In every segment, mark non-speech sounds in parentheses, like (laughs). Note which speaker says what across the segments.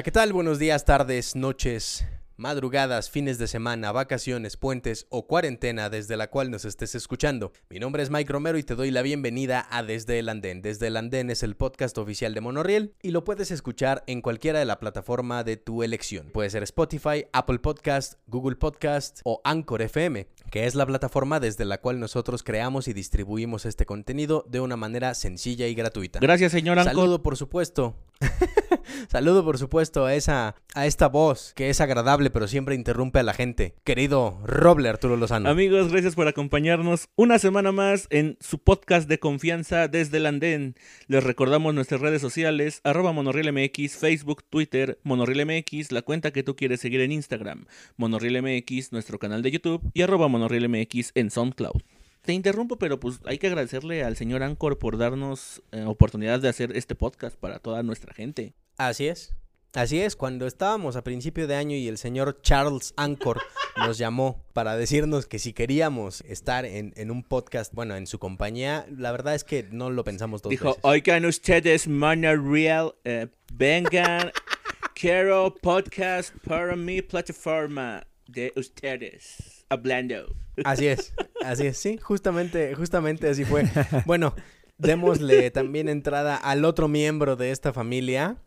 Speaker 1: Hola, ¿qué tal? Buenos días, tardes, noches, madrugadas, fines de semana, vacaciones, puentes o cuarentena desde la cual nos estés escuchando. Mi nombre es Mike Romero y te doy la bienvenida a Desde el Andén. Desde el Andén es el podcast oficial de Monorriel y lo puedes escuchar en cualquiera de la plataforma de tu elección. Puede ser Spotify, Apple Podcast, Google Podcast o Anchor FM, que es la plataforma desde la cual nosotros creamos y distribuimos este contenido de una manera sencilla y gratuita.
Speaker 2: Gracias, señor Anchor.
Speaker 1: Saludo, por supuesto. (laughs) Saludo, por supuesto, a esa a esta voz que es agradable pero siempre interrumpe a la gente. Querido Roble Arturo Lozano.
Speaker 2: Amigos, gracias por acompañarnos una semana más en su podcast de confianza desde el andén. Les recordamos nuestras redes sociales, arroba MX, Facebook, Twitter, MX, la cuenta que tú quieres seguir en Instagram, MX, nuestro canal de YouTube y arroba MX en SoundCloud. Te interrumpo, pero pues hay que agradecerle al señor Anchor por darnos eh, oportunidad de hacer este podcast para toda nuestra gente.
Speaker 1: Así es. Así es, cuando estábamos a principio de año y el señor Charles Anchor nos llamó para decirnos que si queríamos estar en, en un podcast, bueno, en su compañía, la verdad es que no lo pensamos dos
Speaker 2: Dijo,
Speaker 1: veces.
Speaker 2: oigan ustedes, Monoreal, eh, vengan, (laughs) quiero podcast para mi plataforma de ustedes, hablando.
Speaker 1: Así es, así es, sí, justamente, justamente así fue. (laughs) Bueno, démosle también entrada al otro miembro de esta familia,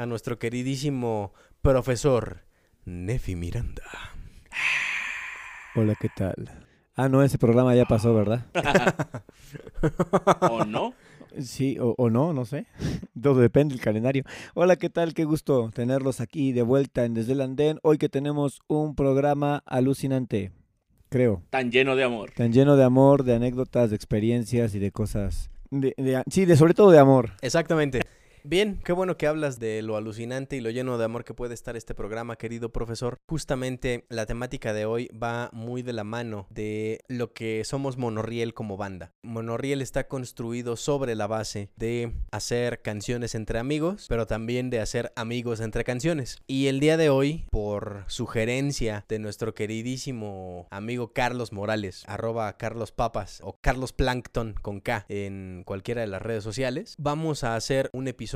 Speaker 1: a nuestro queridísimo profesor Nefi Miranda.
Speaker 3: Hola, ¿qué tal? Ah, no, ese programa ya pasó, ¿verdad? (laughs)
Speaker 2: ¿O no?
Speaker 3: Sí, o, o no, no sé. (laughs) Todo depende del calendario. Hola, ¿qué tal? Qué gusto tenerlos aquí de vuelta en Desde el Andén. Hoy que tenemos un programa alucinante, creo.
Speaker 2: Tan lleno de amor.
Speaker 3: Tan lleno de amor, de anécdotas, de experiencias y de cosas. De, de- sí, de sobre todo de amor.
Speaker 1: Exactamente. Bien, qué bueno que hablas de lo alucinante y lo lleno de amor que puede estar este programa, querido profesor. Justamente la temática de hoy va muy de la mano de lo que somos Monorriel como banda. Monorriel está construido sobre la base de hacer canciones entre amigos, pero también de hacer amigos entre canciones. Y el día de hoy, por sugerencia de nuestro queridísimo amigo Carlos Morales, arroba Carlos Papas o Carlos Plankton con K en cualquiera de las redes sociales, vamos a hacer un episodio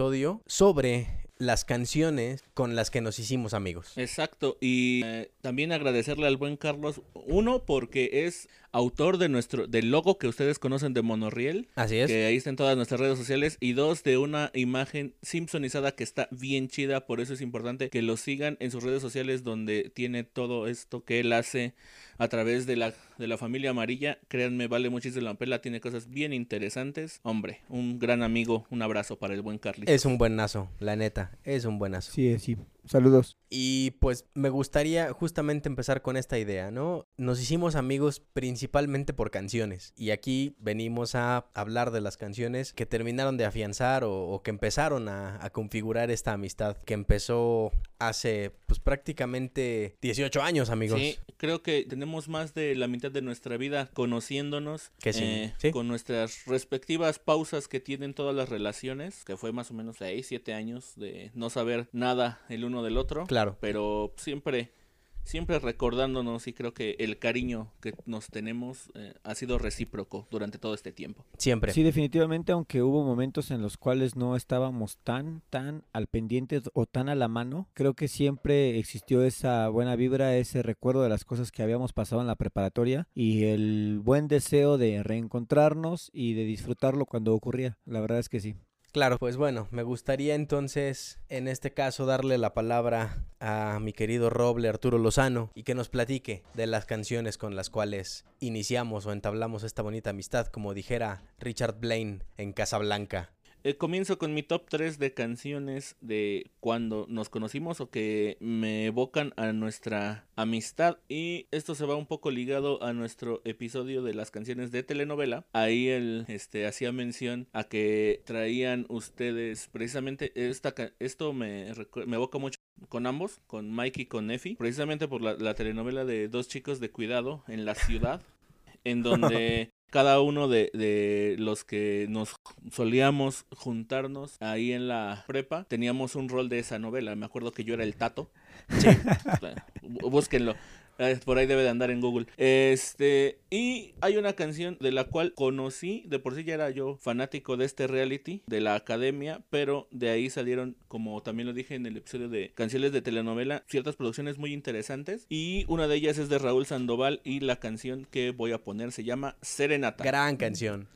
Speaker 1: sobre las canciones con las que nos hicimos amigos.
Speaker 2: Exacto, y eh, también agradecerle al buen Carlos, uno, porque es autor de nuestro, del logo que ustedes conocen de Monorriel,
Speaker 1: Así es.
Speaker 2: que ahí está en todas nuestras redes sociales, y dos, de una imagen simpsonizada que está bien chida, por eso es importante que lo sigan en sus redes sociales donde tiene todo esto que él hace a través de la, de la familia amarilla, créanme, vale muchísimo la pena, tiene cosas bien interesantes, hombre, un gran amigo, un abrazo para el buen Carlitos.
Speaker 1: Es un buenazo, la neta, es un buenazo.
Speaker 3: Sí, sí. Saludos.
Speaker 1: Y pues me gustaría justamente empezar con esta idea, ¿no? Nos hicimos amigos principalmente por canciones. Y aquí venimos a hablar de las canciones que terminaron de afianzar o, o que empezaron a, a configurar esta amistad que empezó hace pues prácticamente 18 años, amigos.
Speaker 2: Sí, creo que tenemos más de la mitad de nuestra vida conociéndonos.
Speaker 1: Que sí,
Speaker 2: eh,
Speaker 1: sí.
Speaker 2: Con nuestras respectivas pausas que tienen todas las relaciones, que fue más o menos 6, 7 años de no saber nada el uno del otro.
Speaker 1: Claro.
Speaker 2: Pero siempre, siempre recordándonos y creo que el cariño que nos tenemos eh, ha sido recíproco durante todo este tiempo.
Speaker 1: Siempre.
Speaker 3: Sí, definitivamente, aunque hubo momentos en los cuales no estábamos tan, tan al pendiente o tan a la mano, creo que siempre existió esa buena vibra, ese recuerdo de las cosas que habíamos pasado en la preparatoria y el buen deseo de reencontrarnos y de disfrutarlo cuando ocurría. La verdad es que sí.
Speaker 1: Claro, pues bueno, me gustaría entonces en este caso darle la palabra a mi querido Roble Arturo Lozano y que nos platique de las canciones con las cuales iniciamos o entablamos esta bonita amistad, como dijera Richard Blaine en Casablanca.
Speaker 2: Eh, comienzo con mi top 3 de canciones de cuando nos conocimos o que me evocan a nuestra amistad. Y esto se va un poco ligado a nuestro episodio de las canciones de telenovela. Ahí él este, hacía mención a que traían ustedes precisamente esta, esto me, me evoca mucho con ambos, con Mike y con Effie, precisamente por la, la telenovela de dos chicos de cuidado en la ciudad, en (laughs) donde cada uno de, de los que nos solíamos juntarnos ahí en la prepa, teníamos un rol de esa novela. Me acuerdo que yo era el tato. (laughs)
Speaker 1: Sí.
Speaker 2: Búsquenlo. Eh, Por ahí debe de andar en Google. Este, y hay una canción de la cual conocí, de por sí ya era yo fanático de este reality, de la academia, pero de ahí salieron, como también lo dije en el episodio de canciones de telenovela, ciertas producciones muy interesantes. Y una de ellas es de Raúl Sandoval y la canción que voy a poner se llama Serenata.
Speaker 1: Gran canción.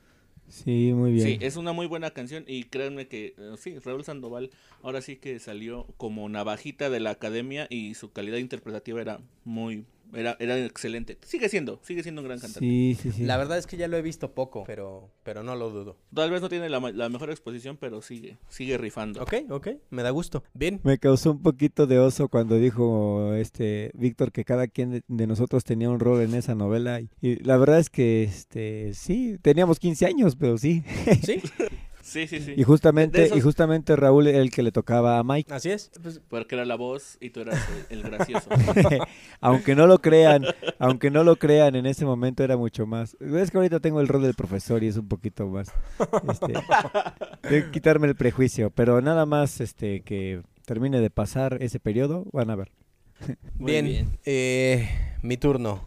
Speaker 3: Sí, muy bien.
Speaker 2: Sí, es una muy buena canción y créanme que eh, sí, Raúl Sandoval ahora sí que salió como navajita de la academia y su calidad interpretativa era muy era, era excelente. Sigue siendo, sigue siendo un gran cantante.
Speaker 3: Sí, sí, sí.
Speaker 1: La verdad es que ya lo he visto poco, pero, pero no lo dudo.
Speaker 2: Tal vez no tiene la, la mejor exposición, pero sigue, sigue rifando.
Speaker 1: Ok, ok, me da gusto. Bien.
Speaker 3: Me causó un poquito de oso cuando dijo este Víctor que cada quien de, de nosotros tenía un rol en esa novela. Y, y la verdad es que este sí, teníamos 15 años, pero sí.
Speaker 1: ¿Sí? (laughs)
Speaker 2: Sí, sí, sí.
Speaker 3: Y justamente,
Speaker 2: esos-
Speaker 3: y justamente Raúl era el que le tocaba a Mike.
Speaker 1: Así es. Pues,
Speaker 2: Porque era la voz y tú eras el, el gracioso. (laughs)
Speaker 3: aunque no lo crean, aunque no lo crean, en ese momento era mucho más. Es que ahorita tengo el rol del profesor y es un poquito más. Este, de quitarme el prejuicio, pero nada más este que termine de pasar ese periodo, van a ver.
Speaker 2: Muy
Speaker 1: bien. eh, mi turno.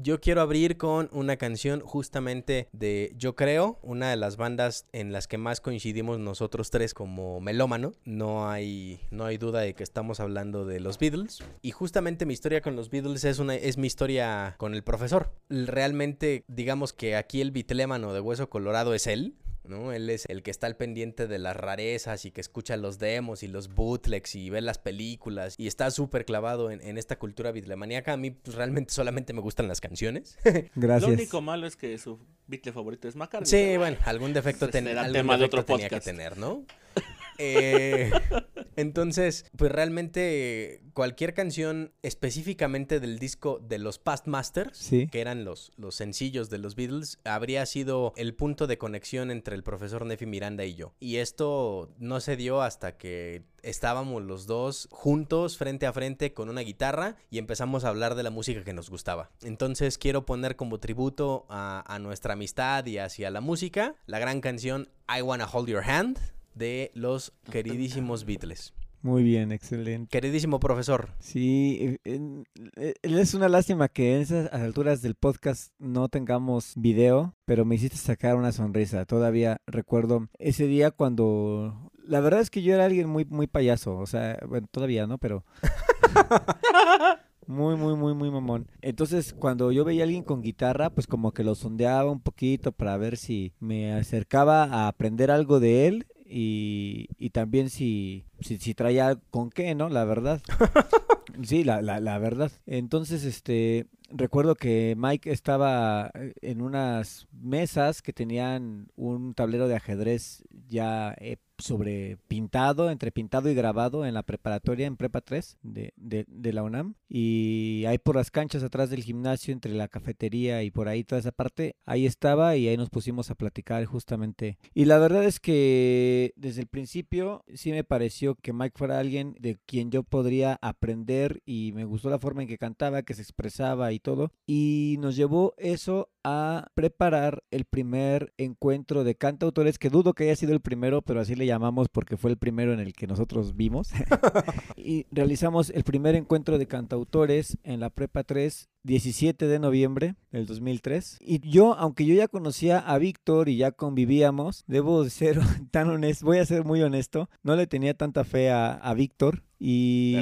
Speaker 1: Yo quiero abrir con una canción justamente de Yo Creo, una de las bandas en las que más coincidimos nosotros tres como melómano. No hay, no hay duda de que estamos hablando de los Beatles. Y justamente mi historia con los Beatles es, una, es mi historia con el profesor. Realmente, digamos que aquí el bitlémano de Hueso Colorado es él. ¿No? Él es el que está al pendiente de las rarezas y que escucha los demos y los bootlegs y ve las películas y está súper clavado en, en esta cultura bitlemaníaca. A mí pues, realmente solamente me gustan las canciones. (laughs)
Speaker 3: Gracias.
Speaker 2: Lo único malo es que su Beatle favorito es McCartney.
Speaker 1: Sí, bueno, algún defecto, ten- algún
Speaker 2: tema de
Speaker 1: defecto
Speaker 2: otro
Speaker 1: tenía que tener, ¿no? (laughs) Eh, entonces, pues realmente cualquier canción específicamente del disco de los Past Masters,
Speaker 3: Sí.
Speaker 1: que eran los, los sencillos de los Beatles, habría sido el punto de conexión entre el profesor Nefi Miranda y yo. Y esto no se dio hasta que estábamos los dos juntos, frente a frente, con una guitarra y empezamos a hablar de la música que nos gustaba. Entonces quiero poner como tributo a, a nuestra amistad y hacia la música la gran canción I Wanna Hold Your Hand de los queridísimos Beatles.
Speaker 3: Muy bien, excelente.
Speaker 1: Queridísimo profesor,
Speaker 3: Sí, eh, eh, es una lástima que en esas alturas del podcast no tengamos video, pero me hiciste sacar una sonrisa. Todavía recuerdo ese día cuando... La verdad es que yo era alguien muy, muy payaso, o sea, bueno, todavía no, pero... (laughs) Muy, muy, muy, muy mamón. Entonces, cuando yo veía a alguien con guitarra, pues como que lo sondeaba un poquito para ver si me acercaba a aprender algo de él y, y también si, si, si traía con qué, ¿no? La verdad. (laughs) Sí, la, la, la verdad. Entonces, este, recuerdo que Mike estaba eh, en unas mesas que tenían un tablero de ajedrez ya eh, sobre pintado, entre pintado y grabado en la preparatoria, en Prepa 3 de, de, de la UNAM. Y ahí por las canchas atrás del gimnasio, entre la cafetería y por ahí toda esa parte, ahí estaba y ahí nos pusimos a platicar justamente. Y la verdad es que desde el principio sí me pareció que Mike fuera alguien de quien yo podría aprender y me gustó la forma en que cantaba, que se expresaba y todo. Y nos llevó eso a preparar el primer encuentro de cantautores, que dudo que haya sido el primero, pero así le llamamos porque fue el primero en el que nosotros vimos. (laughs) y realizamos el primer encuentro de cantautores en la Prepa 3 17 de noviembre del 2003. Y yo, aunque yo ya conocía a Víctor y ya convivíamos, debo de ser (laughs) tan honesto, voy a ser muy honesto, no le tenía tanta fe a, a Víctor y,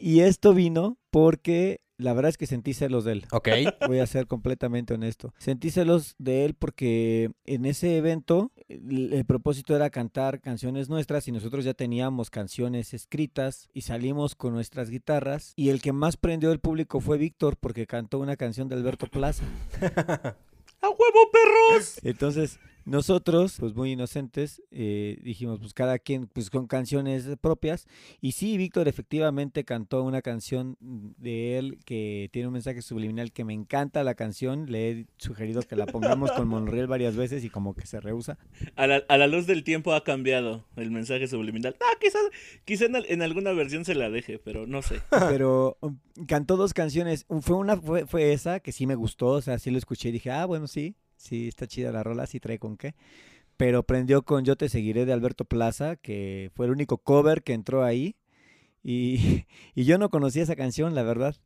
Speaker 3: y esto vino porque la verdad es que sentí celos de él.
Speaker 1: ok. (laughs)
Speaker 3: Voy a ser completamente honesto. Sentí celos de él porque en ese evento el, el propósito era cantar canciones nuestras y nosotros ya teníamos canciones escritas y salimos con nuestras guitarras y el que más prendió el público fue Víctor porque cantó una canción de Alberto Plaza. (laughs)
Speaker 2: ¡A huevo, perros!
Speaker 3: Entonces nosotros, pues muy inocentes, eh, dijimos, pues cada quien pues con canciones propias. Y sí, Víctor efectivamente cantó una canción de él que tiene un mensaje subliminal que me encanta la canción. Le he sugerido que la pongamos con Monreal varias veces y como que se rehúsa.
Speaker 2: A la, a la luz del tiempo ha cambiado el mensaje subliminal. Ah, quizás quizá en, al- en alguna versión se la deje, pero no sé. (laughs)
Speaker 3: Pero um, cantó dos canciones. Fue una fue, fue esa que sí me gustó, o sea, sí lo escuché y dije, ah, bueno, sí, sí, está chida la rola, sí trae con qué. Pero prendió con Yo te seguiré de Alberto Plaza, que fue el único cover que entró ahí. Y, (laughs) y yo no conocía esa canción, la verdad.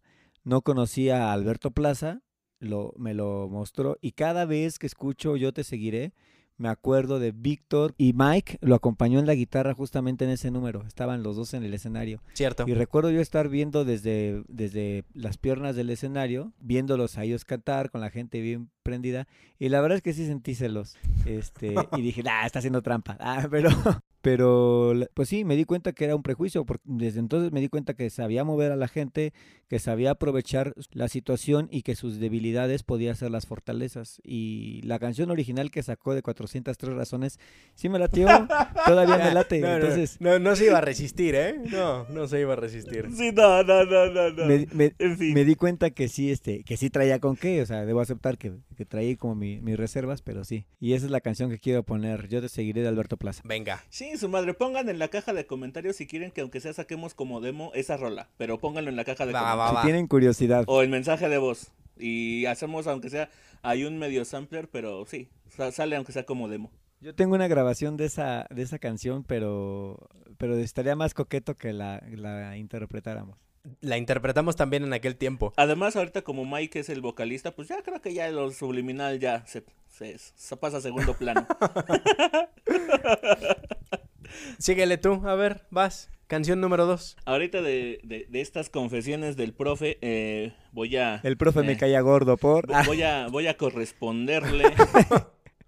Speaker 3: no conocía a Alberto Plaza, lo, me lo mostró y cada vez que escucho Yo te seguiré, me acuerdo de Víctor y Mike lo acompañó en la guitarra justamente en ese número. Estaban los dos en el escenario.
Speaker 1: Cierto.
Speaker 3: Y recuerdo yo estar viendo desde, desde las piernas del escenario, viéndolos a ellos cantar con la gente bien prendida. Y la verdad es que sí sentí celos. Este, y dije, (laughs) ah, está haciendo trampa. Ah, pero, (laughs) pero pues sí, me di cuenta que era un prejuicio. Porque desde entonces me di cuenta que sabía mover a la gente, que sabía aprovechar la situación y que sus debilidades podían ser las fortalezas. Y la canción original que sacó de 403 razones, sí me latió, (laughs) todavía me late.
Speaker 1: No, no,
Speaker 3: entonces,
Speaker 1: no, no se iba a resistir, ¿eh? No, no se iba a resistir.
Speaker 2: Sí, no, no, no, no, no.
Speaker 3: me, me-
Speaker 2: En fin.
Speaker 3: me di cuenta que sí, este, que sí traía con qué, o sea, debo aceptar que, que traía como mi- mis reservas, pero sí. Y esa es la canción que quiero poner, Yo te seguiré de Alberto Plaza.
Speaker 1: Venga.
Speaker 2: Sí, su madre, pongan en la caja de comentarios si quieren que aunque sea saquemos como demo esa rola, pero pónganlo en la caja de
Speaker 1: Va,
Speaker 2: comentarios.
Speaker 1: va,
Speaker 3: Si tienen curiosidad.
Speaker 2: O el mensaje de voz. Y hacemos, aunque sea, hay un medio sampler, pero sí, sa- sale aunque sea como demo.
Speaker 3: Yo tengo una grabación de esa, de esa canción, pero, pero estaría más coqueto que la, la interpretáramos.
Speaker 1: La interpretamos también en aquel tiempo.
Speaker 2: Además, ahorita como Mike es el vocalista, pues ya creo que ya lo subliminal ya se, se, se pasa a segundo plano. (laughs)
Speaker 1: Síguele tú, a ver, vas. Canción número dos.
Speaker 2: Ahorita de, de, de estas confesiones del profe, eh, voy a...
Speaker 3: El profe me
Speaker 2: eh,
Speaker 3: caía gordo por...
Speaker 2: vo- Voy a, voy a corresponderle. (laughs)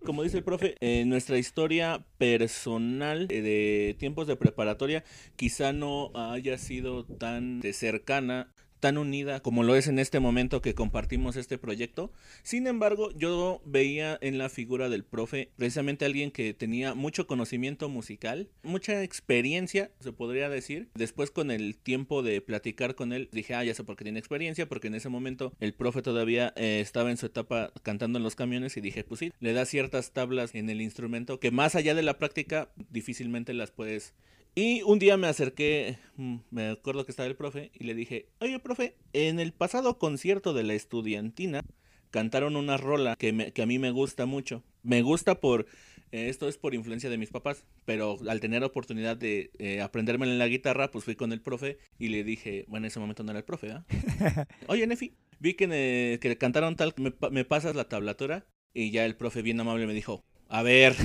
Speaker 2: Como dice el profe, eh, nuestra historia personal eh, de tiempos de preparatoria quizá no haya sido tan de cercana, tan unida como lo es en este momento que compartimos este proyecto. Sin embargo, yo veía en la figura del profe precisamente alguien que tenía mucho conocimiento musical, mucha experiencia, se podría decir. Después con el tiempo de platicar con él, dije, ah, ya sé por qué tiene experiencia, porque en ese momento el profe todavía eh, estaba en su etapa cantando en los camiones y dije, pues sí, le da ciertas tablas en el instrumento que más allá de la práctica difícilmente las puedes y un día me acerqué, mm, me acuerdo que estaba el profe, y le dije, oye, profe, en el pasado concierto de la estudiantina cantaron una rola que, me- que a mí me gusta mucho. Me gusta por, eh, esto es por influencia de mis papás, pero al tener oportunidad de eh, aprendérmela en la guitarra, pues fui con el profe y le dije, bueno, en ese momento no era el profe, ¿ah? (laughs) Oye, Nefi, vi que, eh, que cantaron tal, me, me pasas la tablatura, y ya el profe bien amable me dijo, a ver. (laughs)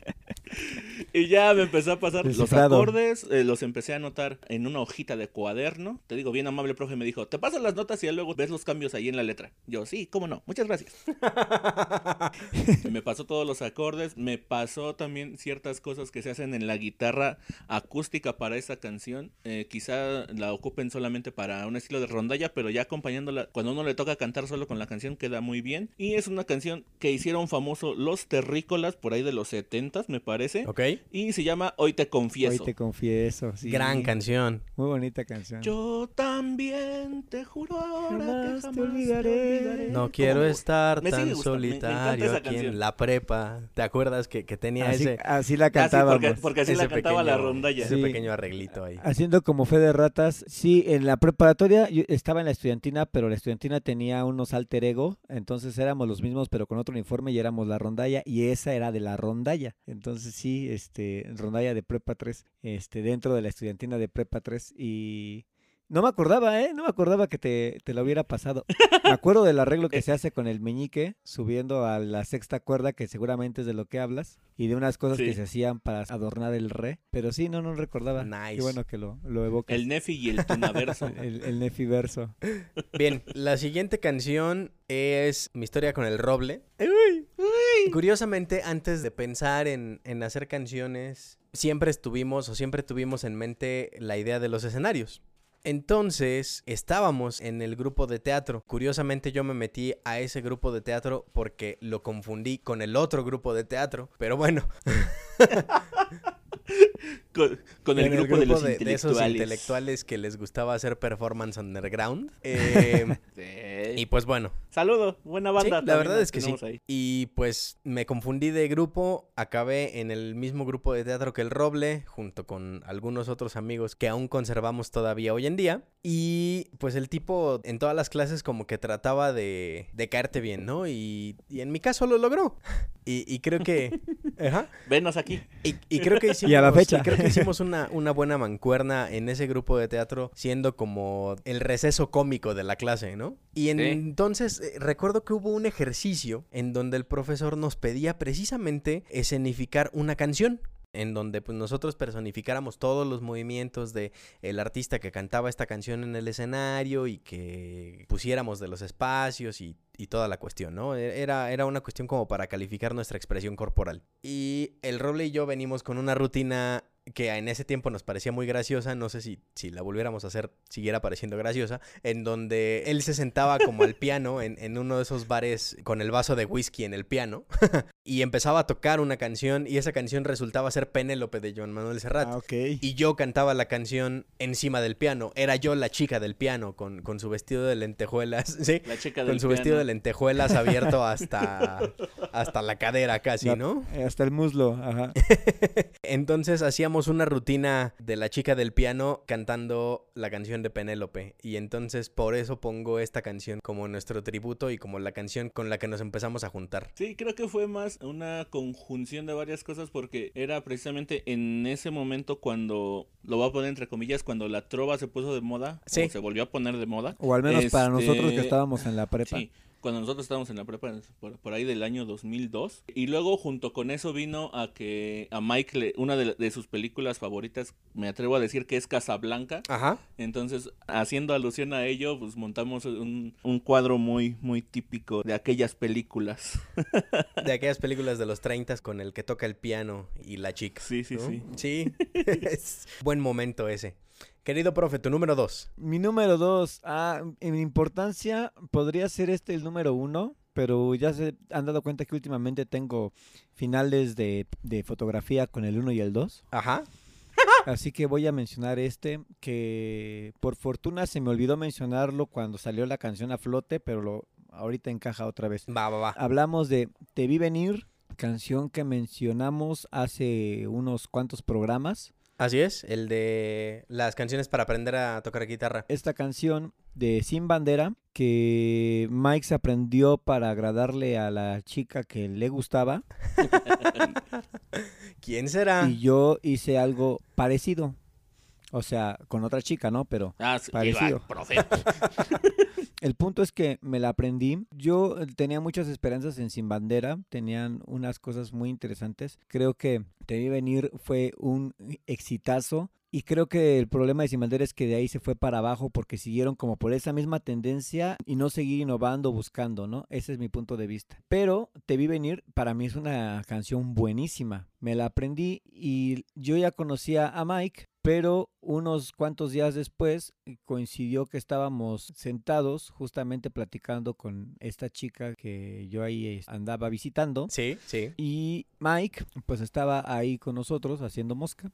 Speaker 2: Y ya me empezó a pasar los acordes, eh, los empecé a anotar en una hojita de cuaderno. Te digo, bien amable, profe, me dijo, te paso las notas y ya luego ves los cambios ahí en la letra. Yo, sí, cómo no, muchas gracias. (laughs) Me pasó todos los acordes, me pasó también ciertas cosas que se hacen en la guitarra acústica para esa canción. Eh, quizá la ocupen solamente para un estilo de rondalla, pero ya acompañándola, cuando uno le toca cantar solo con la canción, queda muy bien. Y es una canción que hicieron famoso los terrícolas por ahí de los 70 me parece.
Speaker 1: ¿Ok?
Speaker 2: Y se llama Hoy te confieso.
Speaker 3: Hoy te confieso. sí.
Speaker 1: Gran canción.
Speaker 3: Muy bonita canción.
Speaker 2: Yo también te juro ahora que
Speaker 3: Jamás
Speaker 2: jamás
Speaker 3: te olvidaré.
Speaker 1: No
Speaker 2: ¿Cómo?
Speaker 1: quiero estar
Speaker 2: Me
Speaker 1: tan
Speaker 2: gustando, me- me
Speaker 1: solitario aquí en la prepa. ¿Te acuerdas que, que tenía
Speaker 3: Así,
Speaker 1: ese,
Speaker 3: así la
Speaker 2: Ah, sí,
Speaker 3: cantábamos.
Speaker 2: porque, porque así
Speaker 1: ese
Speaker 2: la cantaba la
Speaker 1: pequeño-
Speaker 2: rondalla.
Speaker 1: ese
Speaker 3: Sí.
Speaker 1: pequeño arreglito ahí?
Speaker 3: Haciendo como fe de ratas, sí, en la preparatoria yo estaba en la estudiantina, pero la estudiantina tenía unos alter ego, entonces éramos los mismos pero con otro uniforme y éramos la rondalla y esa era de la rondalla. Entonces sí, este rondalla de prepa 3, este dentro de la estudiantina de prepa 3 y no me acordaba, ¿eh? No me acordaba que te, te lo hubiera pasado. Me acuerdo del arreglo que (laughs) se hace con el meñique subiendo a la sexta cuerda, que seguramente es de lo que hablas, y de unas cosas que se hacían para adornar el re. Pero sí, no, no recordaba.
Speaker 1: Nice.
Speaker 3: Qué bueno que lo, lo evocas.
Speaker 2: El Nefi y el Tunaverso. (laughs)
Speaker 3: El, el Nefiverso.
Speaker 1: Bien, la siguiente canción es Mi historia con el roble. Curiosamente, antes de pensar en, en hacer canciones, siempre estuvimos o siempre tuvimos en mente la idea de los escenarios. Entonces, estábamos en el grupo de teatro. Curiosamente, yo me metí a ese grupo de teatro porque lo confundí con el otro grupo de teatro. Pero bueno, (laughs)
Speaker 2: con, con el, grupo de los
Speaker 1: de, de
Speaker 2: intelectuales.
Speaker 1: esos intelectuales que les gustaba hacer performance underground. (laughs) Eh,
Speaker 2: Sí.
Speaker 1: y pues bueno,
Speaker 2: Saludo, buena banda.
Speaker 1: Sí, la verdad es que sí.
Speaker 2: ahí.
Speaker 1: Y pues me confundí de grupo, acabé en el mismo grupo de teatro que el Roble, junto con algunos otros amigos que aún conservamos todavía hoy en día. Y pues el tipo en todas las clases como que trataba de, de caerte bien, ¿no? Y, y en mi caso lo logró. (laughs) Y, y creo que... (laughs) Ajá.
Speaker 2: Venos aquí.
Speaker 1: Y, y creo que hicimos...
Speaker 3: Y a la fecha.
Speaker 1: creo, que hicimos una, una buena mancuerna en ese grupo de teatro, siendo como el receso cómico de la clase, ¿no? Y en-
Speaker 2: Sí.
Speaker 1: entonces eh, recuerdo que hubo un ejercicio en donde el profesor nos pedía precisamente escenificar una canción. En donde pues, nosotros personificáramos todos los movimientos de el artista que cantaba esta canción en el escenario y que pusiéramos de los espacios y, y toda la cuestión, ¿no? E- Era, era una cuestión como para calificar nuestra expresión corporal. Y el Roble y yo venimos con una rutina que en ese tiempo nos parecía muy graciosa, no sé si, si la volviéramos a hacer siguiera pareciendo graciosa, en donde él se sentaba como al piano en, en uno de esos bares con el vaso de whisky en el piano (laughs) y empezaba a tocar una canción y esa canción resultaba ser Penélope de Joan Manuel Serrat.
Speaker 3: Ah.
Speaker 1: Y yo cantaba la canción encima del piano. Era yo la chica del piano con, con su vestido de lentejuelas. (laughs) Sí,
Speaker 2: La chica del
Speaker 1: con su vestido de
Speaker 2: piano.
Speaker 1: lentejuelas abierto (laughs) hasta, hasta la cadera casi, ¿no?
Speaker 3: Hasta el muslo, ajá.
Speaker 1: Entonces hacíamos una rutina de la chica del piano cantando la canción de Penélope. Y entonces por eso pongo esta canción como nuestro tributo y como la canción con la que nos empezamos a juntar.
Speaker 2: Sí, creo que fue más una conjunción de varias cosas porque era precisamente en ese momento cuando, lo voy a poner entre comillas, cuando la trova se puso de moda,
Speaker 1: Sí.
Speaker 2: o se volvió a poner de moda.
Speaker 3: O al menos para nosotros que
Speaker 2: Este,
Speaker 3: estábamos en la prepa.
Speaker 2: Sí, cuando nosotros estábamos en la prepa, por, por ahí del año 2002. Y luego junto con eso vino a que a Mike, le- una de, de sus películas favoritas, me atrevo a decir que es Casablanca.
Speaker 1: Ajá.
Speaker 2: Entonces, haciendo alusión a ello, pues montamos un, un cuadro muy, muy típico de aquellas películas. (laughs)
Speaker 1: De aquellas películas de los 30 con el que toca el piano y la chica.
Speaker 2: Sí, sí,
Speaker 1: ¿no?
Speaker 2: sí.
Speaker 1: Sí. (laughs) es buen momento ese. Querido profe, tu número dos.
Speaker 3: Mi número dos, ah, en importancia podría ser este el número uno, pero ya se han dado cuenta que últimamente tengo finales de, de fotografía con el uno y el dos.
Speaker 1: Ajá.
Speaker 3: Así que voy a mencionar este, que por fortuna se me olvidó mencionarlo cuando salió la canción a flote, pero lo, ahorita encaja otra vez.
Speaker 1: Va, va, va.
Speaker 3: Hablamos de Te vi venir, canción que mencionamos hace unos cuantos programas.
Speaker 1: Así es, el de las canciones para aprender a tocar guitarra.
Speaker 3: Esta canción de Sin Bandera que Mike se aprendió para agradarle a la chica que le gustaba (laughs)
Speaker 1: ¿Quién será?
Speaker 3: y yo hice algo parecido. O sea, con otra chica, ¿no? Pero
Speaker 2: Ah, sí,
Speaker 3: Parecido.
Speaker 2: iba, profe. (laughs)
Speaker 3: El punto es que me la aprendí. Yo eh, tenía muchas esperanzas en Sin Bandera. Tenían unas cosas muy interesantes. Creo que Te vi venir fue un exitazo. Y creo que el problema de Sin Bandera es que de ahí se fue para abajo porque siguieron como por esa misma tendencia y no seguir innovando, buscando, ¿no? Ese es mi punto de vista. Pero Te vi venir para mí es una canción buenísima. Me la aprendí y yo ya conocía a Mike, pero unos cuantos días después eh, coincidió que estábamos sentados justamente platicando con esta chica que yo ahí eh, andaba visitando.
Speaker 1: Sí, sí.
Speaker 3: Y Mike, pues estaba ahí con nosotros haciendo mosca.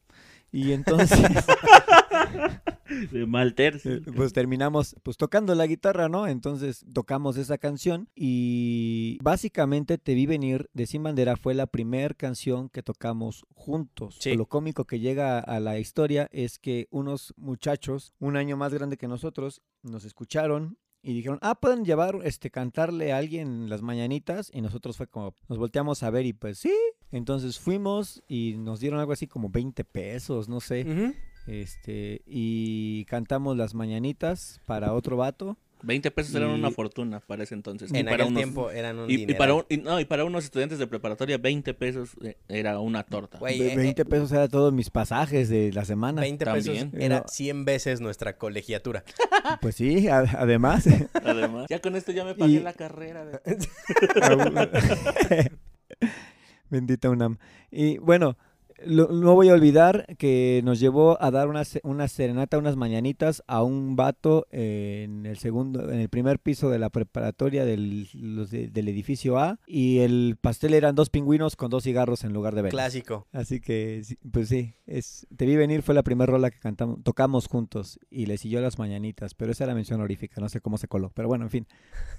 Speaker 3: Y entonces, (laughs)
Speaker 2: mal tercio.
Speaker 3: eh, pues terminamos pues tocando la guitarra, ¿no? Entonces tocamos esa canción y básicamente Te vi venir de Sin Bandera fue la primera canción que tocamos juntos.
Speaker 1: Sí.
Speaker 3: Lo cómico que llega a la historia es que unos muchachos, un año más grande que nosotros, nos escucharon y dijeron, ah, pueden llevar, este, cantarle a alguien las mañanitas. Y nosotros fue como, nos volteamos a ver y pues sí. Entonces fuimos y nos dieron algo así como 20 pesos, no sé. Este, y cantamos las mañanitas para otro vato.
Speaker 2: 20 pesos eran una
Speaker 3: Y-
Speaker 2: fortuna para ese entonces. Y
Speaker 1: En
Speaker 2: para
Speaker 1: aquel
Speaker 2: unos-
Speaker 1: tiempo eran un
Speaker 2: y, y para un- y no, y para unos estudiantes de preparatoria, 20 pesos eh, era una torta.
Speaker 1: Güey, eh,
Speaker 3: 20 pesos era todos mis pasajes de la semana.
Speaker 1: 20 pesos era
Speaker 3: No.
Speaker 1: 100 veces nuestra colegiatura. (laughs)
Speaker 3: Pues sí, a- además.
Speaker 2: Además, ya con esto ya me pagué
Speaker 3: Y-
Speaker 2: la carrera. de- (laughs) (laughs)
Speaker 3: Bendita UNAM. Y bueno, lo- no voy a olvidar que nos llevó a dar una, una serenata, unas mañanitas a un vato en el segundo, en el primer piso de la preparatoria del, los de- del edificio A. Y el pastel eran dos pingüinos con dos cigarros en lugar de velas.
Speaker 1: Clásico.
Speaker 3: Así que, pues sí, es, Te vi venir fue la primera rola que cantamos, tocamos juntos y le siguió las mañanitas, pero esa era mención honorífica, no sé cómo se coló, pero bueno, en fin.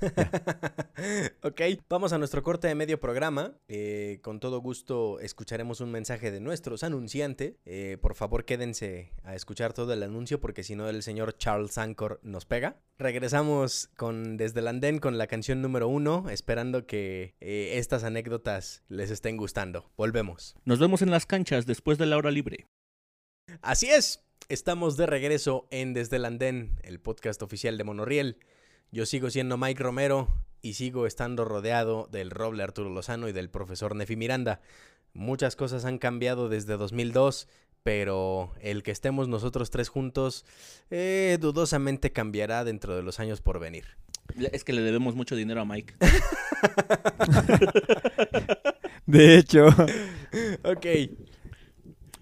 Speaker 3: (laughs)
Speaker 1: ok, vamos a nuestro corte de medio programa. Eh, con todo gusto escucharemos un mensaje de nuestros anunciantes. Eh, por favor, quédense a escuchar todo el anuncio porque si no el señor Charles Sancor nos pega. Regresamos con Desde el Andén con la canción número uno, esperando que eh, estas anécdotas les estén gustando. Volvemos.
Speaker 2: Nos vemos en las canchas después de la hora libre.
Speaker 1: Así es, estamos de regreso en Desde el Andén, el podcast oficial de Monorriel. Yo sigo siendo Mike Romero y sigo estando rodeado del roble Arturo Lozano y del profesor Nefi Miranda. Muchas cosas han cambiado desde 2002, pero el que estemos nosotros tres juntos eh, dudosamente cambiará dentro de los años por venir.
Speaker 2: Es que le debemos mucho dinero a Mike.
Speaker 3: De hecho,
Speaker 1: Ok.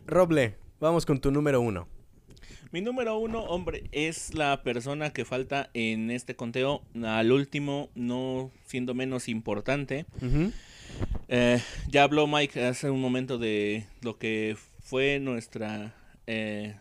Speaker 1: Roble, vamos con tu número uno.
Speaker 2: Mi número uno, hombre, es la persona que falta en este conteo. Al último, no siendo menos importante. Eh, ya habló Mike hace un momento de lo que fue nuestra eh,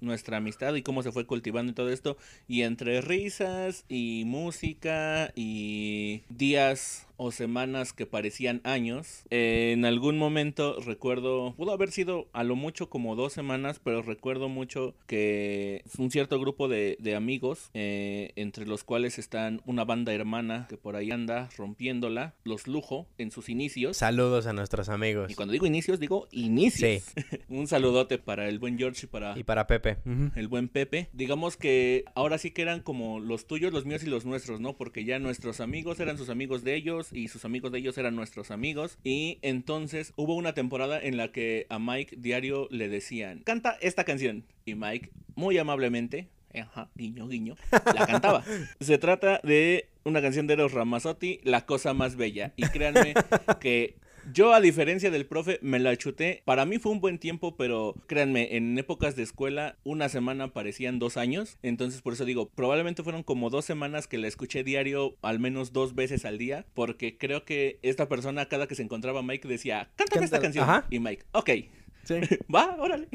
Speaker 2: nuestra amistad y cómo se fue cultivando y todo esto. Y entre risas y música y días o semanas que parecían años. Eh, en algún momento recuerdo, pudo haber sido a lo mucho como dos semanas, pero recuerdo mucho que un cierto grupo de, de amigos, eh, entre los cuales están una banda hermana que por ahí anda rompiéndola, los lujo en sus inicios.
Speaker 1: Saludos a nuestros amigos.
Speaker 2: Y cuando digo inicios, digo inicios.
Speaker 1: Sí. (laughs)
Speaker 2: un saludote para el buen George y para
Speaker 1: Y para Pepe.
Speaker 2: El buen Pepe. Digamos que ahora sí que eran como los tuyos, los míos y los nuestros, ¿no? Porque ya nuestros amigos eran sus amigos de ellos y sus amigos de ellos eran nuestros amigos. Y entonces hubo una temporada en la que a Mike diario le decían, canta esta canción. Y Mike, muy amablemente, ajá, guiño, guiño, la cantaba. (laughs) Se trata de una canción de Eros Ramazzotti, La cosa más bella. Y créanme (laughs) que yo, a diferencia del profe, me la chuté. Para mí fue un buen tiempo, pero créanme, en épocas de escuela, una semana parecían dos años. Entonces, por eso digo, probablemente fueron como dos semanas que la escuché diario, al menos dos veces al día. Porque creo que esta persona, cada que se encontraba Mike, decía, cántame esta canción.
Speaker 1: Ajá.
Speaker 2: Y Mike, ok,
Speaker 1: Sí. (laughs)
Speaker 2: va, órale.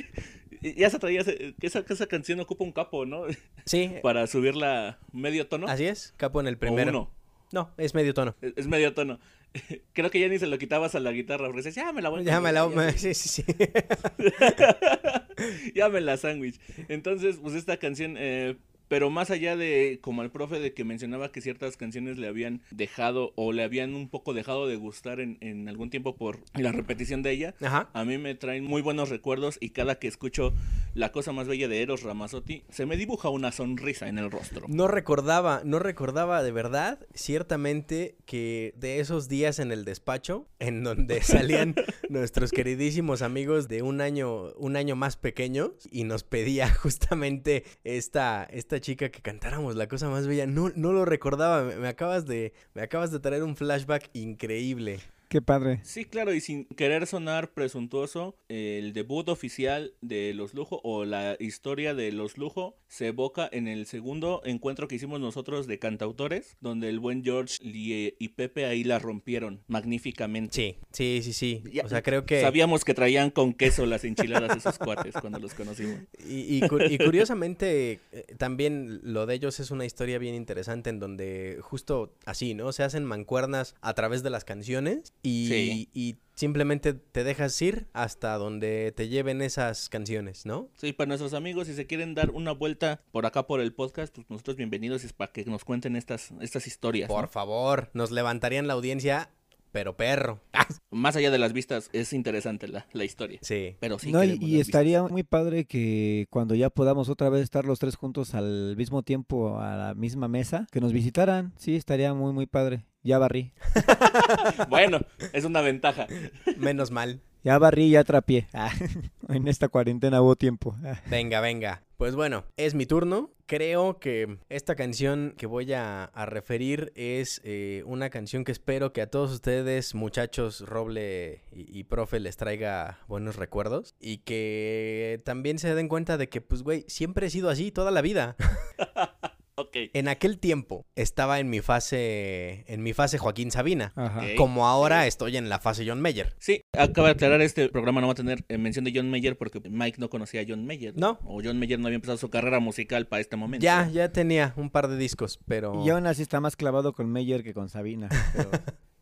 Speaker 2: Ya se traía, esa, que esa canción ocupa un capo, ¿no?
Speaker 1: Sí, (laughs)
Speaker 2: Para subirla medio tono.
Speaker 1: así es. Capo en el
Speaker 2: o
Speaker 1: primero.
Speaker 2: uno.
Speaker 1: No, es medio tono.
Speaker 2: Es medio tono. (laughs) Creo que ya ni se lo quitabas a la guitarra, porque decías, ya me la voy a
Speaker 1: Ya me la...
Speaker 2: me- (laughs)
Speaker 1: Sí, sí, sí. (laughs)
Speaker 2: ya me la sándwich. Entonces, pues esta canción, eh, pero más allá de, como al profe, de que mencionaba que ciertas canciones le habían dejado o le habían un poco dejado de gustar en, en algún tiempo por la repetición de ella,
Speaker 1: Ajá.
Speaker 2: a mí me traen muy buenos recuerdos y cada que escucho la cosa más bella de Eros Ramazzotti, se me dibuja una sonrisa en el rostro.
Speaker 1: No recordaba, no recordaba de verdad, ciertamente, que de esos días en el despacho, en donde (laughs) salían nuestros queridísimos amigos de un año, un año más pequeño, y nos pedía (laughs) justamente esta, esta chica que cantáramos la cosa más bella. No, no lo recordaba. Me, me acabas de, me acabas de traer un flashback increíble.
Speaker 3: qué padre.
Speaker 2: Sí, claro, y sin querer sonar presuntuoso, el debut oficial de Los Lujo o la historia de Los Lujo se evoca en el segundo encuentro que hicimos nosotros de cantautores, donde el buen George Lie y Pepe ahí la rompieron magníficamente.
Speaker 1: Sí, sí, sí, sí.
Speaker 2: Ya
Speaker 1: O sea, creo que...
Speaker 2: Sabíamos que traían con queso las enchiladas esos cuates cuando los conocimos.
Speaker 1: Y, y cu- y curiosamente, eh, también lo de ellos es una historia bien interesante en donde justo así, ¿no? Se hacen mancuernas a través de las canciones y,
Speaker 2: Sí.
Speaker 1: y simplemente te dejas ir hasta donde te lleven esas canciones, ¿no?
Speaker 2: Sí, para nuestros amigos, si se quieren dar una vuelta por acá por el podcast, pues nosotros bienvenidos es para que nos cuenten estas, estas historias. ¿no?
Speaker 1: Por favor, nos levantarían la audiencia, pero perro. (laughs)
Speaker 2: Más allá de las vistas, es interesante la, la historia.
Speaker 1: Sí.
Speaker 2: Pero sí
Speaker 3: no, y,
Speaker 2: vistas.
Speaker 3: estaría muy padre que cuando ya podamos otra vez estar los tres juntos al mismo tiempo a la misma mesa, que nos visitaran. Sí, estaría muy, muy padre. Ya barrí. (laughs)
Speaker 2: Bueno, es una ventaja.
Speaker 1: Menos mal.
Speaker 3: Ya barrí, ya trapié. (laughs) Ah, en esta cuarentena hubo tiempo. Ah.
Speaker 1: Venga, venga. Pues bueno, es mi turno. Creo que esta canción que voy a, referir es eh, una canción que espero que a todos ustedes, muchachos, Roble y, y Profe, les traiga buenos recuerdos. Y que también se den cuenta de que, pues, güey, siempre he sido así toda la vida. (laughs) En aquel tiempo estaba en mi fase, en mi fase Joaquín Sabina. Como ahora estoy en la fase John Mayer.
Speaker 2: Sí, acaba de aclarar, este programa no va a tener eh, mención de John Mayer porque Mike no conocía a John Mayer.
Speaker 1: No.
Speaker 2: O John Mayer no había empezado su carrera musical para este momento.
Speaker 1: Ya, ya tenía un par de discos, pero...
Speaker 3: Y aún así está más clavado con Meyer que con Sabina. (laughs) pero-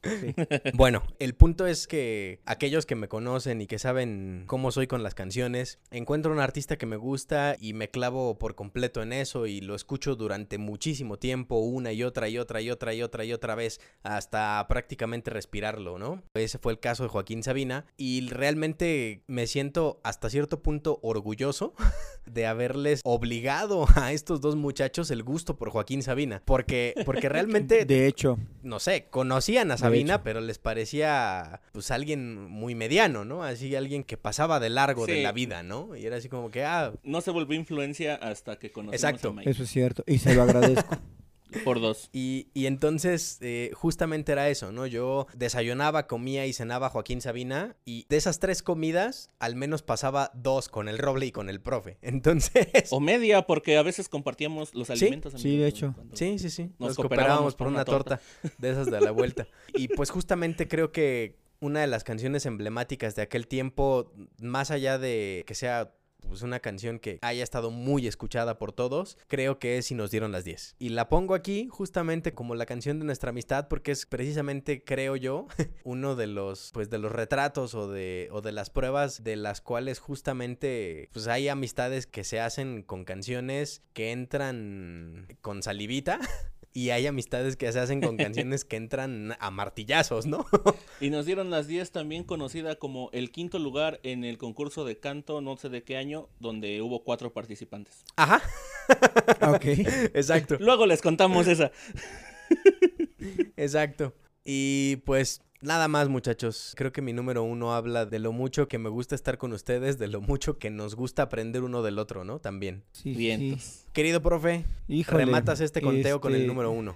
Speaker 3: Sí. (laughs)
Speaker 1: Bueno, el punto es que aquellos que me conocen y que saben cómo soy con las canciones, encuentro un artista que me gusta y me clavo por completo en eso y lo escucho durante muchísimo tiempo, una y otra y otra y otra y otra y otra vez, hasta prácticamente respirarlo, ¿no? Ese fue el caso de Joaquín Sabina y realmente me siento hasta cierto punto orgulloso (laughs) de haberles obligado a estos dos muchachos el gusto por Joaquín Sabina, porque, porque (laughs) realmente
Speaker 3: De hecho,
Speaker 1: no sé, conocían a
Speaker 3: De
Speaker 1: Sabina, pero les parecía pues alguien muy mediano, ¿no? Así alguien que pasaba de largo de la vida, ¿no? Y era así como que, ah,
Speaker 2: No se volvió influencia hasta que conocimos
Speaker 1: Exacto.
Speaker 2: a Mike.
Speaker 3: eso es cierto. Y se lo agradezco. (laughs)
Speaker 2: Por dos.
Speaker 1: y, y entonces eh, justamente era eso, ¿no? Yo desayunaba, comía y cenaba Joaquín Sabina y de esas tres comidas al menos pasaba dos con el roble y con el profe. (laughs) Entonces...
Speaker 2: O media, porque a veces compartíamos los
Speaker 1: Sí,
Speaker 2: alimentos.
Speaker 3: sí, de
Speaker 2: amigos,
Speaker 3: hecho.
Speaker 1: Sí, sí, sí. Nos,
Speaker 2: Nos
Speaker 1: cooperábamos por
Speaker 2: por
Speaker 1: una torta.
Speaker 2: torta.
Speaker 1: de esas de a la vuelta. Y pues justamente creo que una de las canciones emblemáticas de aquel tiempo, más allá de que sea pues una canción que haya estado muy escuchada por todos, creo que es Si nos dieron las 10. Y la pongo aquí justamente como la canción de nuestra amistad porque es precisamente, creo yo, (laughs) uno de los pues de los retratos o de o de las pruebas de las cuales justamente pues hay amistades que se hacen con canciones que entran con salivita (laughs) y hay amistades que se hacen con (laughs) canciones que entran a martillazos, ¿no? (laughs)
Speaker 2: Y nos dieron las 10 también conocida como el quinto lugar en el concurso de canto, no sé de qué año, donde hubo cuatro participantes.
Speaker 1: Ajá, (laughs)
Speaker 3: ok.
Speaker 1: exacto,
Speaker 2: Luego les contamos esa.
Speaker 1: exacto. Y pues nada más muchachos, creo que mi número uno habla de lo mucho que me gusta estar con ustedes, de lo mucho que nos gusta aprender uno del otro, ¿no? También.
Speaker 3: Sí,
Speaker 2: Bien.
Speaker 3: sí.
Speaker 1: Querido profe,
Speaker 3: Híjole,
Speaker 1: rematas este conteo con el
Speaker 3: este,
Speaker 1: número uno.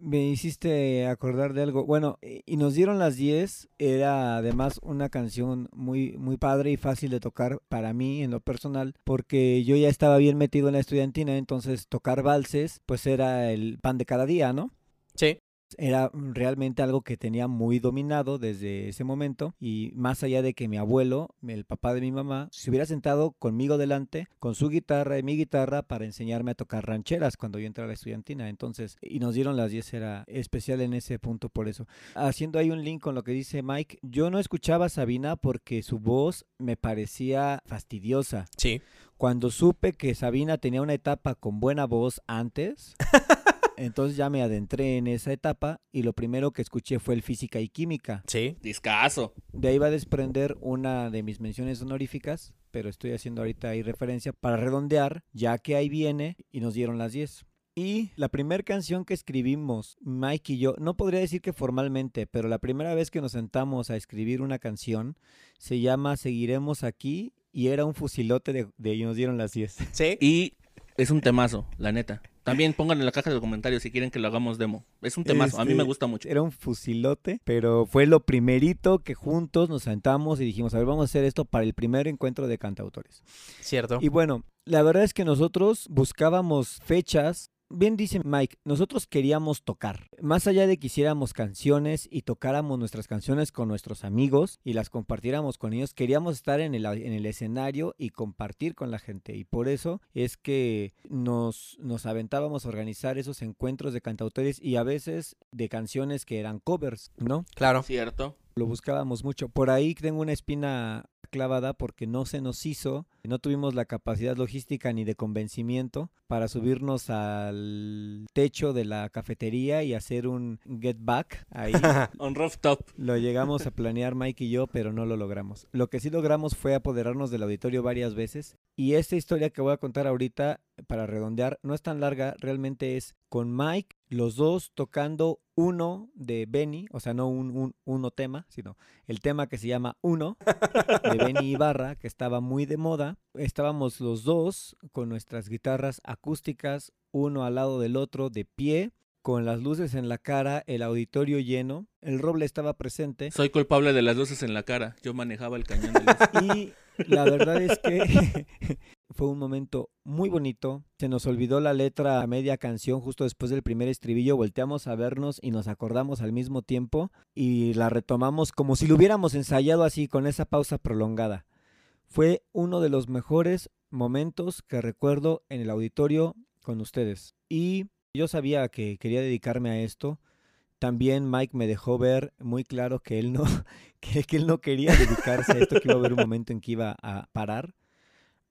Speaker 3: Me hiciste acordar de algo. Bueno, y nos dieron las 10. Era además una canción muy, muy padre y fácil de tocar para mí en lo personal, porque yo ya estaba bien metido en la estudiantina, entonces tocar valses, pues era el pan de cada día, ¿no?
Speaker 1: Sí.
Speaker 3: Era realmente algo que tenía muy dominado desde ese momento y más allá de que mi abuelo, el papá de mi mamá, se hubiera sentado conmigo delante con su guitarra y mi guitarra para enseñarme a tocar rancheras cuando yo entré a la estudiantina. Entonces, y nos dieron las 10, era especial en ese punto por eso. Haciendo ahí un link con lo que dice Mike, yo no escuchaba a Sabina porque su voz me parecía fastidiosa.
Speaker 1: Sí.
Speaker 3: Cuando supe que Sabina tenía una etapa con buena voz antes, (laughs) entonces ya me adentré en esa etapa y lo primero que escuché fue el física y química.
Speaker 1: Sí.
Speaker 2: Discaso.
Speaker 3: De ahí va a desprender una de mis menciones honoríficas, pero estoy haciendo ahorita ahí referencia para redondear, ya que ahí viene y nos dieron las 10. Y la primera canción que escribimos, Mike y yo, no podría decir que formalmente, pero la primera vez que nos sentamos a escribir una canción se llama Seguiremos aquí y era un fusilote de, de y nos dieron las 10.
Speaker 1: Sí.
Speaker 2: Y es un temazo, la neta. También pongan en la caja de comentarios si quieren que lo hagamos demo. Es un temazo, a mí
Speaker 3: Este,
Speaker 2: me gusta mucho.
Speaker 3: Era un fusilote, pero fue lo primerito que juntos nos sentamos y dijimos, a ver, vamos a hacer esto para el primer encuentro de cantautores.
Speaker 1: Cierto.
Speaker 3: Y bueno, la verdad es que nosotros buscábamos fechas. Bien dice Mike, nosotros queríamos tocar. Más allá de que hiciéramos canciones y tocáramos nuestras canciones con nuestros amigos y las compartiéramos con ellos, queríamos estar en el, en el escenario y compartir con la gente. Y por eso es que nos, nos aventábamos a organizar esos encuentros de cantautores y a veces de canciones que eran covers, ¿no?
Speaker 1: Claro.
Speaker 2: ¿Cierto?
Speaker 3: Lo buscábamos mucho. Por ahí tengo una espina clavada porque no se nos hizo, no tuvimos la capacidad logística ni de convencimiento para subirnos al techo de la cafetería y hacer un get back ahí. (laughs)
Speaker 2: On rooftop.
Speaker 3: Lo llegamos a planear Mike y yo, pero no lo logramos. Lo que sí logramos fue apoderarnos del auditorio varias veces. Y esta historia que voy a contar ahorita, para redondear, no es tan larga, realmente es con Mike, los dos tocando uno de Benny, o sea, no un, un uno tema, sino el tema que se llama Uno, de Benny (laughs) Ibarra, que estaba muy de moda. Estábamos los dos con nuestras guitarras acústicas, uno al lado del otro, de pie, con las luces en la cara, el auditorio lleno. El roble estaba presente.
Speaker 2: Soy culpable de las luces en la cara. Yo manejaba el cañón de luz.
Speaker 3: Y la verdad es que (laughs) fue un momento muy bonito. Se nos olvidó la letra a media canción justo después del primer estribillo. Volteamos a vernos y nos acordamos al mismo tiempo y la retomamos como si lo hubiéramos ensayado así con esa pausa prolongada. Fue uno de los mejores momentos que recuerdo en el auditorio con ustedes. Y yo sabía que quería dedicarme a esto, también Mike me dejó ver muy claro que él no, (laughs) que, él no quería dedicarse a esto, que iba a haber un momento en que iba a parar.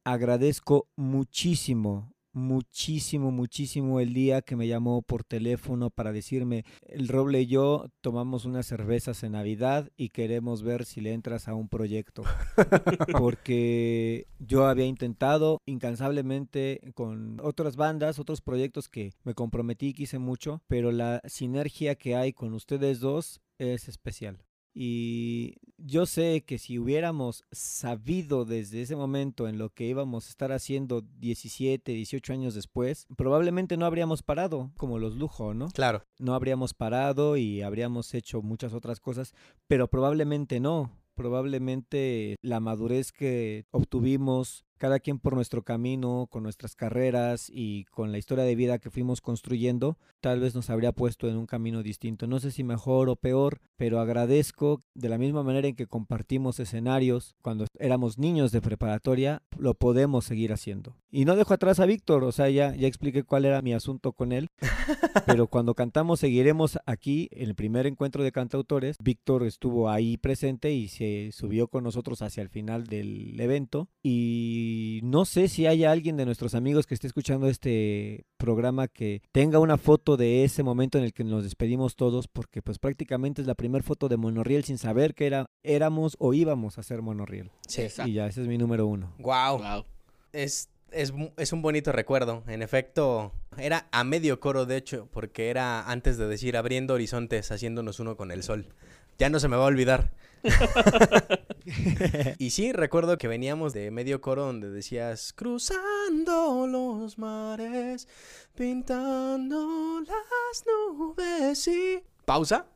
Speaker 3: Agradezco muchísimo, muchísimo, muchísimo el día que me llamó por teléfono para decirme, el Roble y yo tomamos unas cervezas en Navidad y queremos ver si le entras a un proyecto. (laughs) Porque yo había intentado incansablemente con otras bandas, otros proyectos que me comprometí, quise mucho, pero la sinergia que hay con ustedes dos es especial. Y yo sé que si hubiéramos sabido desde ese momento en lo que íbamos a estar haciendo 17, 18 años después, probablemente no habríamos parado como los lujo, ¿no?
Speaker 1: Claro.
Speaker 3: No habríamos parado y habríamos hecho muchas otras cosas, pero probablemente no. Probablemente la madurez que obtuvimos, cada quien por nuestro camino, con nuestras carreras y con la historia de vida que fuimos construyendo, tal vez nos habría puesto en un camino distinto. No sé si mejor o peor, pero agradezco de la misma manera en que compartimos escenarios cuando éramos niños de preparatoria, lo podemos seguir haciendo. Y no dejo atrás a Víctor, o sea, ya, ya expliqué cuál era mi asunto con él, (laughs) pero cuando cantamos seguiremos aquí, en el primer encuentro de cantautores, Víctor estuvo ahí presente y se subió con nosotros hacia el final del evento y y no sé si haya alguien de nuestros amigos que esté escuchando este programa que tenga una foto de ese momento en el que nos despedimos todos, porque pues prácticamente es la primera foto de Monorriel sin saber que era, éramos o íbamos a ser Monorriel.
Speaker 1: Sí.
Speaker 3: Y ya, ese es mi número uno.
Speaker 1: Wow.
Speaker 2: Wow.
Speaker 1: Es, es, es un bonito recuerdo. En efecto, era a medio coro, de hecho, porque era antes de decir abriendo horizontes, haciéndonos uno con el sol. Ya no se me va a olvidar. (laughs) y sí, recuerdo que veníamos de medio coro donde decías cruzando los mares, pintando las nubes y... Pausa.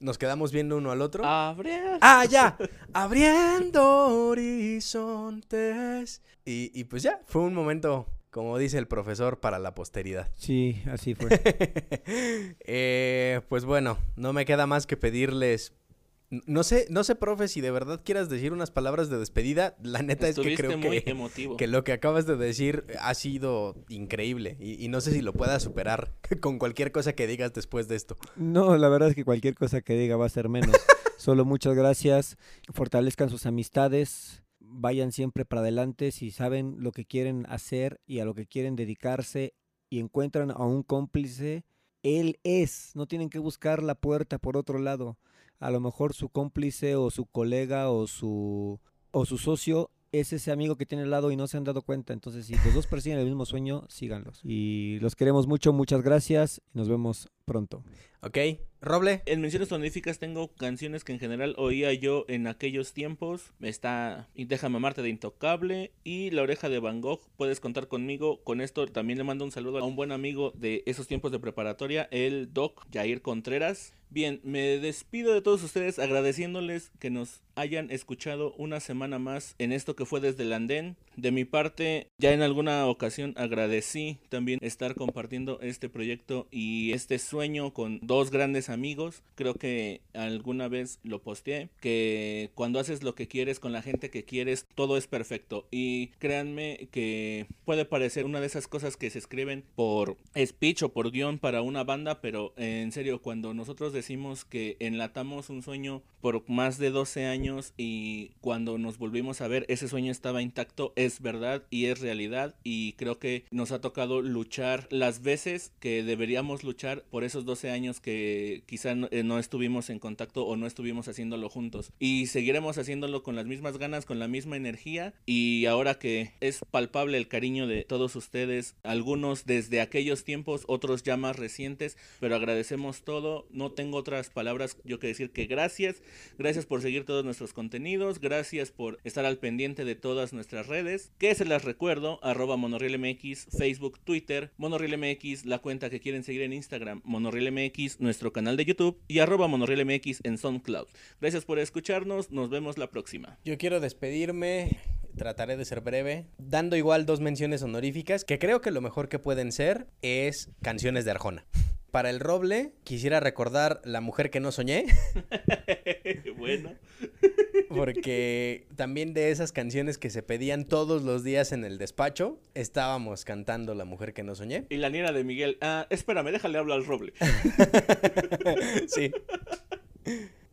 Speaker 1: Nos quedamos viendo uno al otro.
Speaker 2: Abre.
Speaker 1: Ah, ya. Abriendo horizontes. Y, y pues ya, fue un momento, como dice el profesor, para la posteridad.
Speaker 3: Sí, así fue. (laughs)
Speaker 1: Eh, pues bueno, no me queda más que pedirles. No sé, no sé, profe, si de verdad quieras decir unas palabras de despedida. La neta es que creo
Speaker 2: muy
Speaker 1: que,
Speaker 2: emotivo.
Speaker 1: que lo que acabas de decir ha sido increíble. Y, y no sé si lo puedas superar (laughs) con cualquier cosa que digas después de esto.
Speaker 3: No, la verdad es que cualquier cosa que diga va a ser menos. (laughs) Solo muchas gracias. Fortalezcan sus amistades. Vayan siempre para adelante si saben lo que quieren hacer y a lo que quieren dedicarse y encuentran a un cómplice. Él es. No tienen que buscar la puerta por otro lado. A lo mejor su cómplice o su colega o su, o su socio es ese amigo que tiene al lado y no se han dado cuenta. Entonces, si los dos (laughs) persiguen el mismo sueño, síganlos. Y los queremos mucho, muchas gracias y nos vemos pronto.
Speaker 1: ¿Ok? Roble.
Speaker 2: En menciones honoríficas tengo canciones que en general oía yo en aquellos tiempos. Está Déjame amarte de Intocable y La oreja de Van Gogh. Puedes contar conmigo. Con esto también le mando un saludo a un buen amigo de esos tiempos de preparatoria, el Doc Jair Contreras. Bien, me despido de todos ustedes agradeciéndoles que nos hayan escuchado una semana más en esto que fue desde el andén. De mi parte, ya en alguna ocasión agradecí también estar compartiendo este proyecto y este sueño con dos grandes amigos. Creo que alguna vez lo posteé, que cuando haces lo que quieres con la gente que quieres, todo es perfecto. Y créanme que puede parecer una de esas cosas que se escriben por speech o por guion para una banda, pero en serio, cuando nosotros decimos que enlatamos un sueño por más de 12 años y cuando nos volvimos a ver ese sueño estaba intacto, es verdad y es realidad y creo que nos ha tocado luchar las veces que deberíamos luchar por esos 12 años que quizá no, eh, no estuvimos en contacto o no estuvimos haciéndolo juntos. Y seguiremos haciéndolo con las mismas ganas, con la misma energía y ahora que es palpable el cariño de todos ustedes, algunos desde aquellos tiempos, otros ya más recientes, pero agradecemos todo, no tengo otras palabras yo que decir que gracias, gracias por seguir todos nuestros contenidos, gracias por estar al pendiente de todas nuestras redes, que se las recuerdo, arroba monorrielmx, Facebook, Twitter, monorrielmx, la cuenta que quieren seguir en Instagram, monorrielmx, nuestro canal de YouTube y arroba monorrielmx en SoundCloud. Gracias por escucharnos, nos vemos la próxima.
Speaker 1: Yo quiero despedirme. Trataré de ser breve, dando igual dos menciones honoríficas, que creo que lo mejor que pueden ser es canciones de Arjona. Para el roble, quisiera recordar La mujer que no soñé. (laughs)
Speaker 2: bueno.
Speaker 1: porque también de esas canciones que se pedían todos los días en el despacho, estábamos cantando La mujer que no soñé.
Speaker 2: Y la niña de Miguel, ah, espérame, déjale hablar al roble. (laughs)
Speaker 1: sí.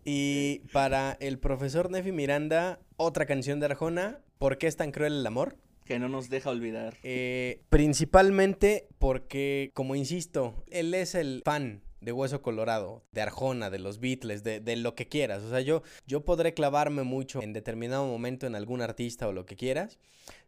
Speaker 1: Y para el profesor Nefi Miranda, otra canción de Arjona, ¿Por qué es tan cruel el amor?
Speaker 2: Que no nos deja olvidar.
Speaker 1: Eh, principalmente porque, como insisto, él es el fan de Hueso Colorado, de Arjona, de los Beatles, de, de, lo que quieras. O sea, yo, yo podré clavarme mucho en determinado momento en algún artista o lo que quieras,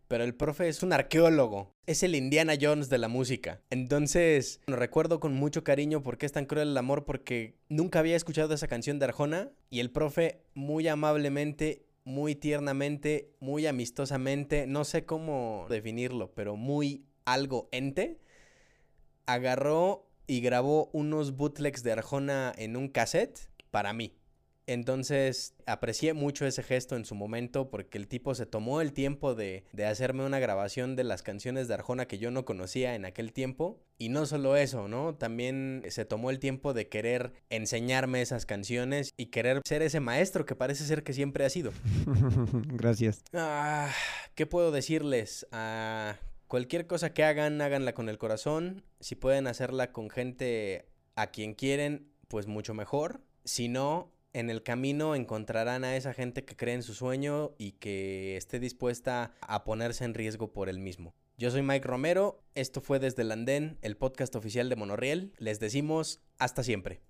Speaker 1: pero el profe es un arqueólogo, es el Indiana Jones de la música. Entonces, lo recuerdo con mucho cariño porque es tan cruel el amor, porque nunca había escuchado esa canción de Arjona y el profe muy amablemente, muy tiernamente, muy amistosamente, no sé cómo definirlo, pero muy algo ente, agarró y grabó unos bootlegs de Arjona en un cassette para mí. Entonces aprecié mucho ese gesto en su momento porque el tipo se tomó el tiempo de, de, hacerme una grabación de las canciones de Arjona que yo no conocía en aquel tiempo. Y no solo eso, ¿no? También se tomó el tiempo de querer enseñarme esas canciones y querer ser ese maestro que parece ser que siempre ha sido. (laughs)
Speaker 3: Gracias.
Speaker 1: Ah, ¿Qué puedo decirles? Ah, cualquier cosa que hagan, háganla con el corazón. Si pueden hacerla con gente a quien quieren, pues mucho mejor. Si no, en el camino encontrarán a esa gente que cree en su sueño y que esté dispuesta a ponerse en riesgo por él mismo. Yo soy Mike Romero, esto fue desde el Andén, el podcast oficial de Monorriel. Les decimos hasta siempre.